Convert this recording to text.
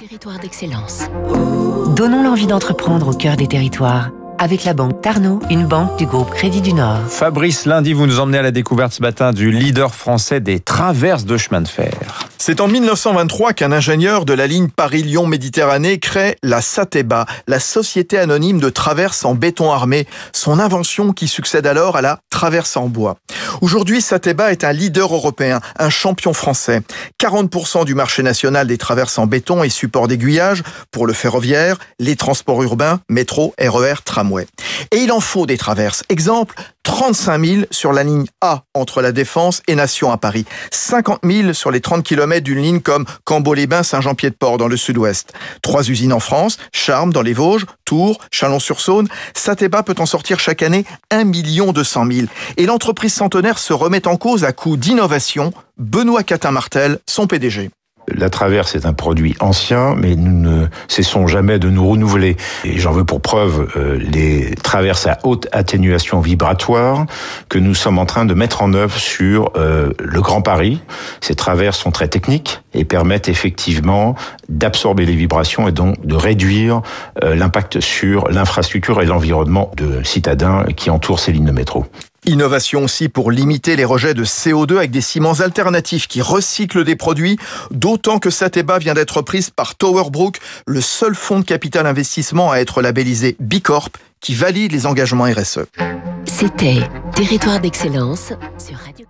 Territoire d'excellence. Donnons l'envie d'entreprendre au cœur des territoires. Avec la banque Tarno, une banque du groupe Crédit du Nord. Fabrice, lundi, vous nous emmenez à la découverte ce matin du leader français des traverses de chemin de fer. C'est en 1923 qu'un ingénieur de la ligne Paris-Lyon-Méditerranée crée la SATEBA, la Société anonyme de traverse en béton armé, son invention qui succède alors à la traverse en bois. Aujourd'hui, Sateba est un leader européen, un champion français. 40% du marché national des traverses en béton et support d'aiguillage pour le ferroviaire, les transports urbains, métro, RER, tramway. Et il en faut des traverses. Exemple, 35 000 sur la ligne A entre la Défense et Nation à Paris. 50 000 sur les 30 km d'une ligne comme Cambo-les-Bains, Saint-Jean-Pied-de-Port dans le sud-ouest. Trois usines en France, Charmes dans les Vosges, Tours, Chalon-sur-Saône. Sateba peut en sortir chaque année 1 200 000. Et l'entreprise centenaire se remet en cause à coup d'innovation. Benoît Catin-Martel, son PDG. La traverse est un produit ancien, mais nous ne cessons jamais de nous renouveler. Et j'en veux pour preuve euh, les traverses à haute atténuation vibratoire que nous sommes en train de mettre en œuvre sur euh, le Grand Paris. Ces traverses sont très techniques et permettent effectivement d'absorber les vibrations et donc de réduire euh, l'impact sur l'infrastructure et l'environnement de citadins qui entourent ces lignes de métro. Innovation aussi pour limiter les rejets de CO2 avec des ciments alternatifs qui recyclent des produits, d'autant que Sateba vient d'être prise par Towerbrook, le seul fonds de capital investissement à être labellisé Bicorp, qui valide les engagements RSE. C'était Territoire d'excellence sur Radio